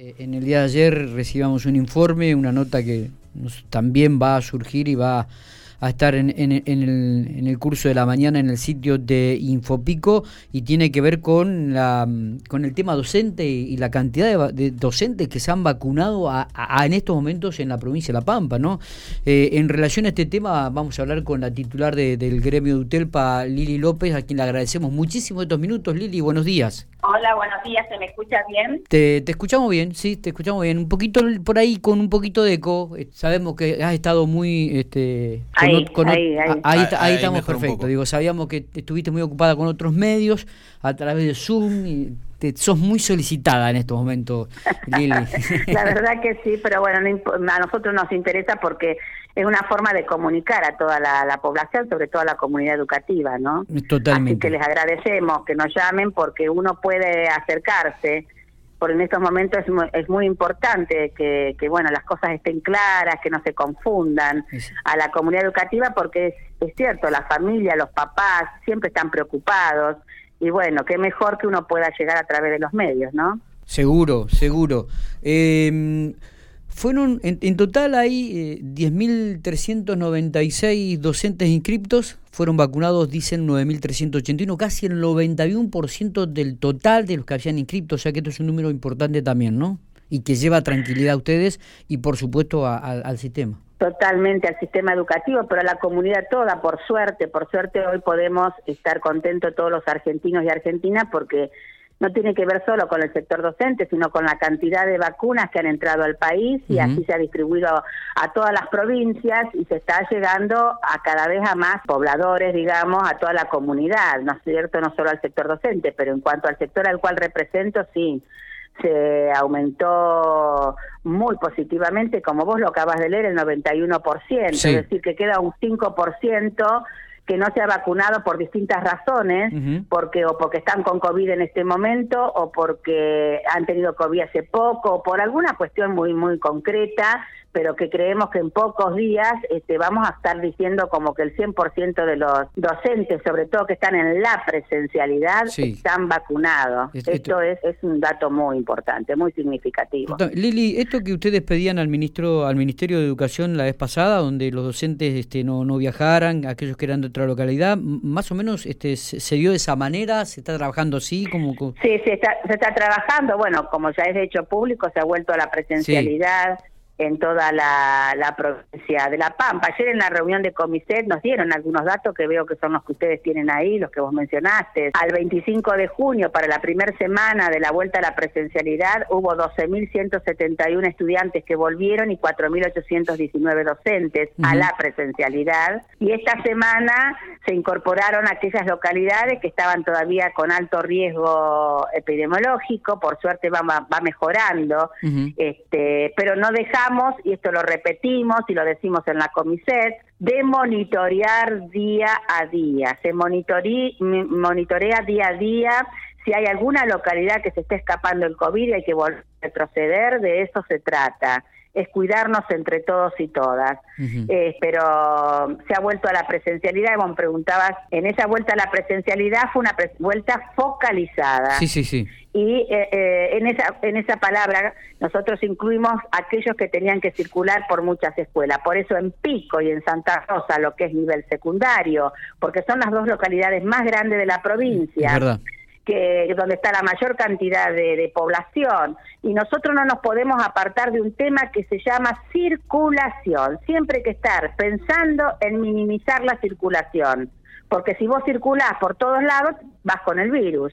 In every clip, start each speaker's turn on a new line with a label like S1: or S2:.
S1: Eh, en el día de ayer recibamos un informe, una nota que también va a surgir y va a estar en, en, el, en, el, curso de la mañana en el sitio de Infopico y tiene que ver con, la, con el tema docente y, la cantidad de, docentes que se han vacunado en estos momentos en la provincia de La Pampa. ¿no? Eh, en relación a este tema vamos a hablar con la titular del gremio de UTELPA, Lili López, a quien le agradecemos muchísimo estos minutos. Lili, buenos días.
S2: Hola, buenos días, ¿se me escucha bien?
S1: Te, te, escuchamos bien, sí, te escuchamos bien. Un poquito por ahí con un poquito de eco. Eh, sabemos que has estado muy... Este,
S2: ahí, ahí,
S1: ahí. ahí, estamos perfecto. Digo, sabíamos que estuviste muy ocupada con otros medios a través de Zoom y te, sos muy solicitada en estos momentos,
S2: Lili. La verdad que sí, pero bueno, a nosotros nos interesa porque es una forma de comunicar a toda la, población, sobre todo a la comunidad educativa, ¿no?
S1: Totalmente.
S2: Así que les agradecemos que nos llamen porque uno puede acercarse, porque en estos momentos es muy, es muy importante que, que, bueno, las cosas estén claras, que no se confundan a la comunidad educativa, porque es, es cierto, la familia, los papás siempre están preocupados y bueno, qué mejor que uno pueda llegar a través de los medios, ¿no?
S1: Seguro, seguro. Eh, fueron, en, total hay eh, 10.396 docentes inscriptos, fueron vacunados, dicen 9.381, casi el 91% del total de los que habían inscrito, o sea que esto es un número importante también, ¿no? Y que lleva tranquilidad a ustedes y por supuesto al sistema.
S2: Totalmente al sistema educativo, pero a la comunidad toda, por suerte, por suerte hoy podemos estar contentos todos los argentinos y argentinas porque no tiene que ver solo con el sector docente, sino con la cantidad de vacunas que han entrado al país y así se ha distribuido a todas las provincias y se está llegando a cada vez a más pobladores, digamos, a toda la comunidad, ¿no es cierto? No solo al sector docente, pero en cuanto al sector al cual represento, sí se aumentó muy positivamente, como vos lo acabas de leer, el 91%, es decir, que queda un 5% que no se ha vacunado por distintas razones, porque o porque están con COVID en este momento o porque han tenido COVID hace poco o por alguna cuestión muy muy concreta pero que creemos que en pocos días este, vamos a estar diciendo como que el 100% de los docentes, sobre todo que están en la presencialidad, están vacunados. esto, es, es un dato muy importante, muy significativo.
S1: Lili, esto que ustedes pedían al ministro, al Ministerio de Educación la vez pasada, donde los docentes este, no, no viajaran, aquellos que eran de otra localidad, más o menos este, se, dio de esa manera, se está trabajando así, como
S2: sí, se está, se está trabajando, bueno, como ya es de hecho público, se ha vuelto a la presencialidad en toda la, la, provincia de La Pampa. Ayer en la reunión de Comiset nos dieron algunos datos que veo que son los que ustedes tienen ahí, los que vos mencionaste. Al 25 de junio, para la primera semana de la vuelta a la presencialidad, hubo 12.171 estudiantes que volvieron y 4.819 docentes a la presencialidad. Y esta semana se incorporaron aquellas localidades que estaban todavía con alto riesgo epidemiológico, por suerte va, va mejorando, este, pero no dejamos y esto lo repetimos y lo decimos en la Comiset, de monitorear día a día. Se monitorea día a día si hay alguna localidad que se esté escapando el COVID y hay que a retroceder, de eso se trata es cuidarnos entre todos y todas. Eh, pero se ha vuelto a la presencialidad, y me preguntabas, en esa vuelta a la presencialidad fue una vuelta focalizada.
S1: Sí, sí, sí.
S2: Y eh, eh, en esa en esa palabra nosotros incluimos aquellos que tenían que circular por muchas escuelas. Por eso en Pico y en Santa Rosa lo que es nivel secundario porque son las dos localidades más grandes de la provincia que donde está la mayor cantidad de, de, población. Y nosotros no nos podemos apartar de un tema que se llama circulación. Siempre hay que estar pensando en minimizar la circulación. Porque si vos circulás por todos lados, vas con el virus.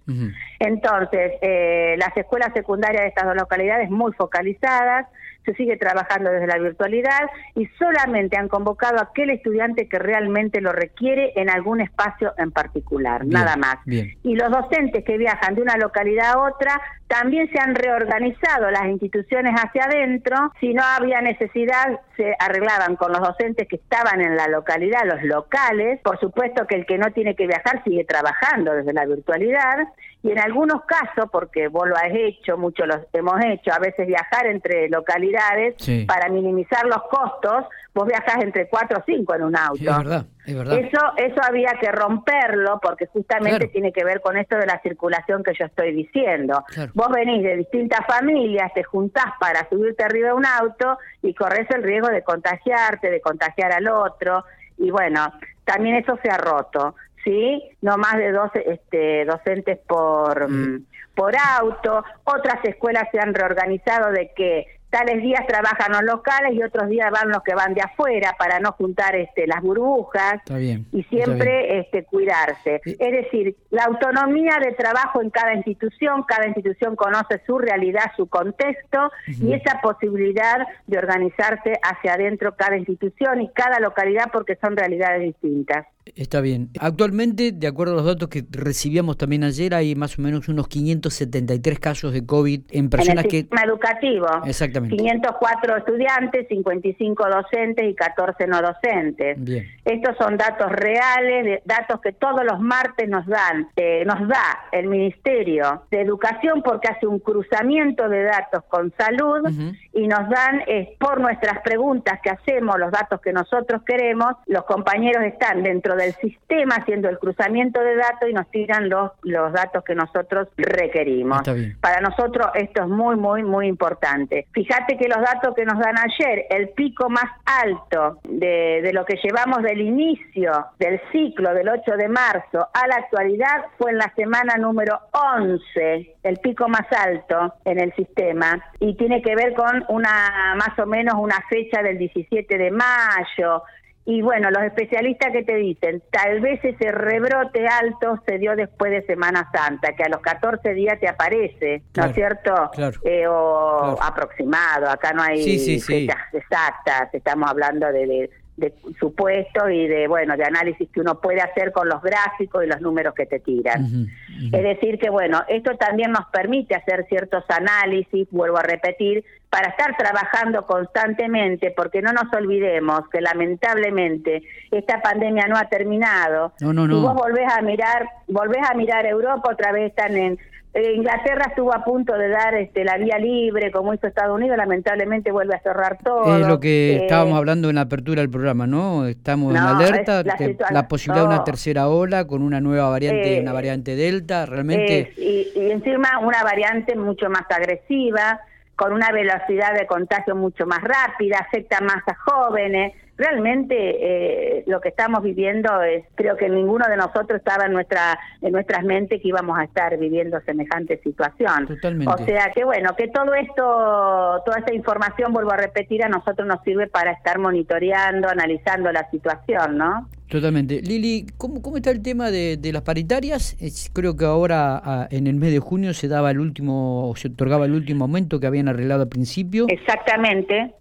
S2: Entonces, eh, las escuelas secundarias de estas dos localidades muy focalizadas, se sigue trabajando desde la virtualidad y solamente han convocado a aquel estudiante que realmente lo requiere en algún espacio en particular, nada más. Y los docentes que viajan de una localidad a otra también se han reorganizado las instituciones hacia adentro. Si no había necesidad, se arreglaban con los docentes que estaban en la localidad, los locales. Por supuesto que el que no tiene que viajar sigue trabajando desde la la virtualidad y en algunos casos, porque vos lo has hecho, muchos lo hemos hecho, a veces viajar entre localidades para minimizar los costos, vos viajas entre cuatro o cinco en un auto.
S1: es verdad, es verdad.
S2: Eso, eso había que romperlo porque justamente tiene que ver con esto de la circulación que yo estoy diciendo. Vos venís de distintas familias, te juntás para subirte arriba de un auto y corres el riesgo de contagiarte, de contagiar al otro. Y bueno, también eso se ha roto. ¿Sí? No más de dos este, docentes por, mm, por auto. Otras escuelas se han reorganizado de que tales días trabajan los locales y otros días van los que van de afuera para no juntar este, las burbujas y siempre este, cuidarse. Es decir, la autonomía de trabajo en cada institución, cada institución conoce su realidad, su contexto y esa posibilidad de organizarse hacia adentro cada institución y cada localidad porque son realidades distintas.
S1: Está bien. Actualmente, de acuerdo a los datos que recibíamos también ayer, hay más o menos unos 573 casos de COVID en personas
S2: en el
S1: que...
S2: Sistema educativo.
S1: Exactamente.
S2: 504 estudiantes, 55 docentes y 14 no docentes.
S1: Bien.
S2: Estos son datos reales, datos que todos los martes nos dan, eh, nos da el Ministerio de Educación porque hace un cruzamiento de datos con salud y nos dan eh, por nuestras preguntas que hacemos, los datos que nosotros queremos, los compañeros están dentro del sistema haciendo el cruzamiento de datos y nos tiran los, los datos que nosotros requerimos. Para nosotros esto es muy, muy, muy importante. Fíjate que los datos que nos dan ayer, el pico más alto de, de lo que llevamos del inicio del ciclo del 8 de marzo a la actualidad fue en la semana número 11, el pico más alto en el sistema y tiene que ver con una más o menos una fecha del 17 de mayo, y bueno, los especialistas que te dicen, tal vez ese rebrote alto se dio después de Semana Santa, que a los 14 días te aparece, ¿no es cierto? Eh, o aproximado, acá no hay fechas exactas, estamos hablando de, de, supuestos y de, bueno, de análisis que uno puede hacer con los gráficos y los números que te tiran. Es decir, que bueno, esto también nos permite hacer ciertos análisis, vuelvo a repetir, para estar trabajando constantemente, porque no nos olvidemos que lamentablemente esta pandemia no ha terminado.
S1: No, no, no.
S2: Si vos volvés a mirar, volvés a mirar Europa, otra vez están en Inglaterra estuvo a punto de dar este, la vía libre, como hizo Estados Unidos, lamentablemente vuelve a cerrar todo.
S1: Es lo que eh, estábamos hablando en la apertura del programa, ¿no? Estamos en alerta, la, posibilidad de una tercera ola con una nueva variante, una eh, variante Delta, realmente...
S2: y, y encima una variante mucho más agresiva, con una velocidad de contagio mucho más rápida, afecta más a jóvenes. Realmente eh, lo que estamos viviendo es, creo que ninguno de nosotros estaba en nuestra en nuestras mentes que íbamos a estar viviendo semejante situación.
S1: Totalmente.
S2: O sea que bueno, que todo esto, toda esta información, vuelvo a repetir, a nosotros nos sirve para estar monitoreando, analizando la situación, ¿no?
S1: Totalmente. Lili, ¿cómo, cómo está el tema de, las paritarias? creo que ahora en el mes de junio se daba el último, se otorgaba el último aumento que habían arreglado al principio.
S2: Exactamente.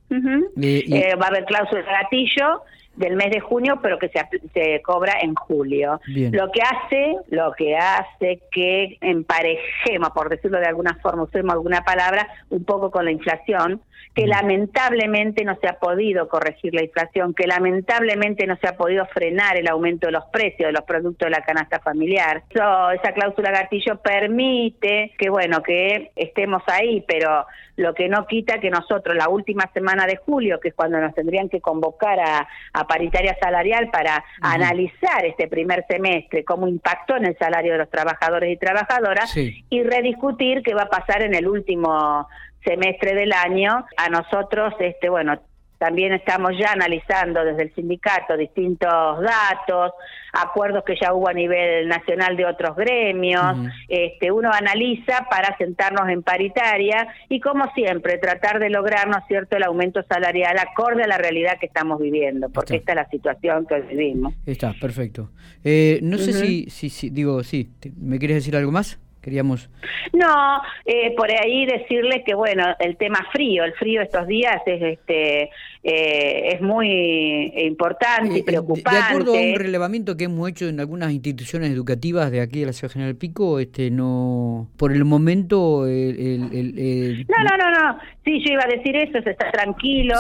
S2: Eh, eh, va a haber cláusula de gatillo del mes de junio, pero que se, se cobra en julio. Lo que hace, lo que hace que emparejemos, por decirlo de alguna forma, usemos alguna palabra, un poco con la inflación, que lamentablemente no se ha podido corregir la inflación, que lamentablemente no se ha podido frenar el aumento de los precios de los productos de la canasta familiar. esa cláusula gatillo permite que, bueno, que estemos ahí, pero lo que no quita que nosotros la última semana de julio, que es cuando nos tendrían que convocar a, paritaria salarial para analizar este primer semestre, cómo impactó en el salario de los trabajadores y trabajadoras, y rediscutir qué va a pasar en el último semestre del año. A nosotros, este, bueno, también estamos ya analizando desde el sindicato distintos datos, acuerdos que ya hubo a nivel nacional de otros gremios. este, uno analiza para sentarnos en paritaria y, como siempre, tratar de lograr, ¿no es cierto?, el aumento salarial acorde a la realidad que estamos viviendo, porque esta es la situación que vivimos.
S1: Está, perfecto. Eh, no sé si, si, si, digo, sí, ¿me quieres decir algo más? Queríamos...
S2: No, eh, por ahí decirle que, bueno, el tema frío, el frío estos días es este eh, es muy importante y preocupante.
S1: De acuerdo a un relevamiento que hemos hecho en algunas instituciones educativas de aquí de la Ciudad General Pico, este no por el momento... El,
S2: no, no, no, no. Sí, yo iba a decir eso, se está tranquilo,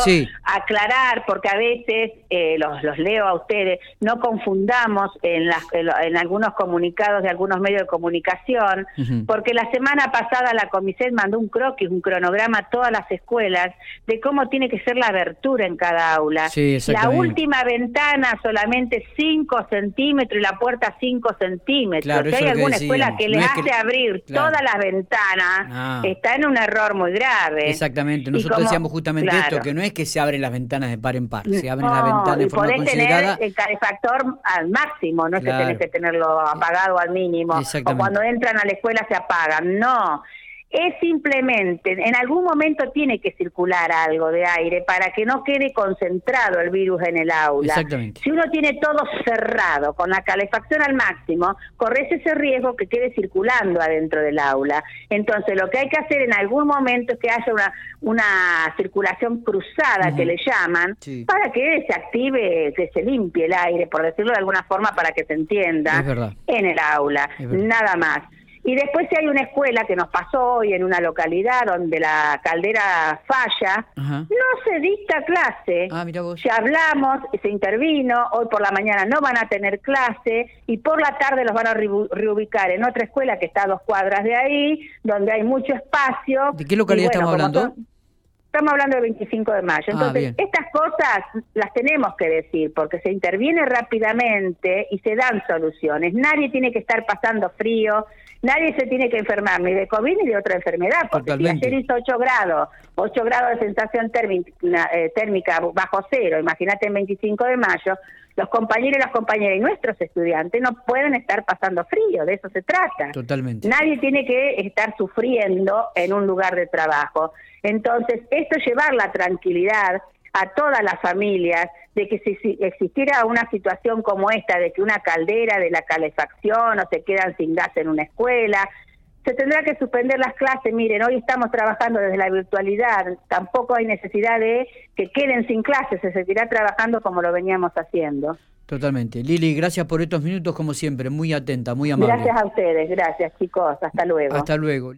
S2: aclarar, porque a veces, eh, los, los leo a ustedes, no confundamos en, las, en, algunos comunicados de algunos medios de comunicación, porque la semana pasada la Comiset mandó un croquis, un cronograma a todas las escuelas de cómo tiene que ser la abertura en cada aula. la última ventana solamente 5 centímetros y la puerta 5 centímetros. si hay alguna escuela que le hace abrir todas las ventanas, ah. está en un error muy grave.
S1: Exactamente, nosotros decíamos justamente esto, que no es que se abren las ventanas de par en par, se abren las ventanas de forma
S2: podés tener el calefactor al máximo, no es que tenés que tenerlo apagado al mínimo, o cuando entran a la escuela se apagan, no es simplemente, en algún momento tiene que circular algo de aire para que no quede concentrado el virus en el aula.
S1: Exactamente.
S2: Si uno tiene todo cerrado, con la calefacción al máximo, corres ese riesgo que quede circulando adentro del aula. Entonces, lo que hay que hacer en algún momento es que haya una, una circulación cruzada, que le llaman, para que se active, que se limpie el aire, por decirlo de alguna forma, para que se entienda, en el aula. Nada más. Y después si hay una escuela que nos pasó hoy en una localidad donde la caldera falla, no se dicta clase.
S1: Ah,
S2: Ya hablamos, se intervino, hoy por la mañana no van a tener clase y por la tarde los van a reubicar en otra escuela que está a dos cuadras de ahí, donde hay mucho espacio.
S1: ¿De qué localidad estamos hablando?
S2: Estamos hablando del 25 de mayo. Ah, Entonces, estas cosas las tenemos que decir porque se interviene rápidamente y se dan soluciones. Nadie tiene que estar pasando frío, nadie se tiene que enfermar ni de COVID ni de otra enfermedad, porque si ayer hizo 8 grados, 8 grados de sensación térmica, eh, térmica bajo cero, imagínate el 25 de mayo, los compañeros y las compañeras y nuestros estudiantes no pueden estar pasando frío, de eso se trata.
S1: Totalmente.
S2: Nadie tiene que estar sufriendo en un lugar de trabajo. Entonces, esto es llevar la tranquilidad a todas las familias de que si existiera una situación como esta, de que una caldera de la calefacción o se quedan sin gas en una escuela, se tendrá que suspender las clases. Miren, hoy estamos trabajando desde la virtualidad, tampoco hay necesidad de que queden sin clases, se seguirá trabajando como lo veníamos haciendo.
S1: Totalmente. Lili, gracias por estos minutos como siempre, muy atenta, muy amable.
S2: Gracias a ustedes, gracias chicos, hasta luego.
S1: Hasta luego.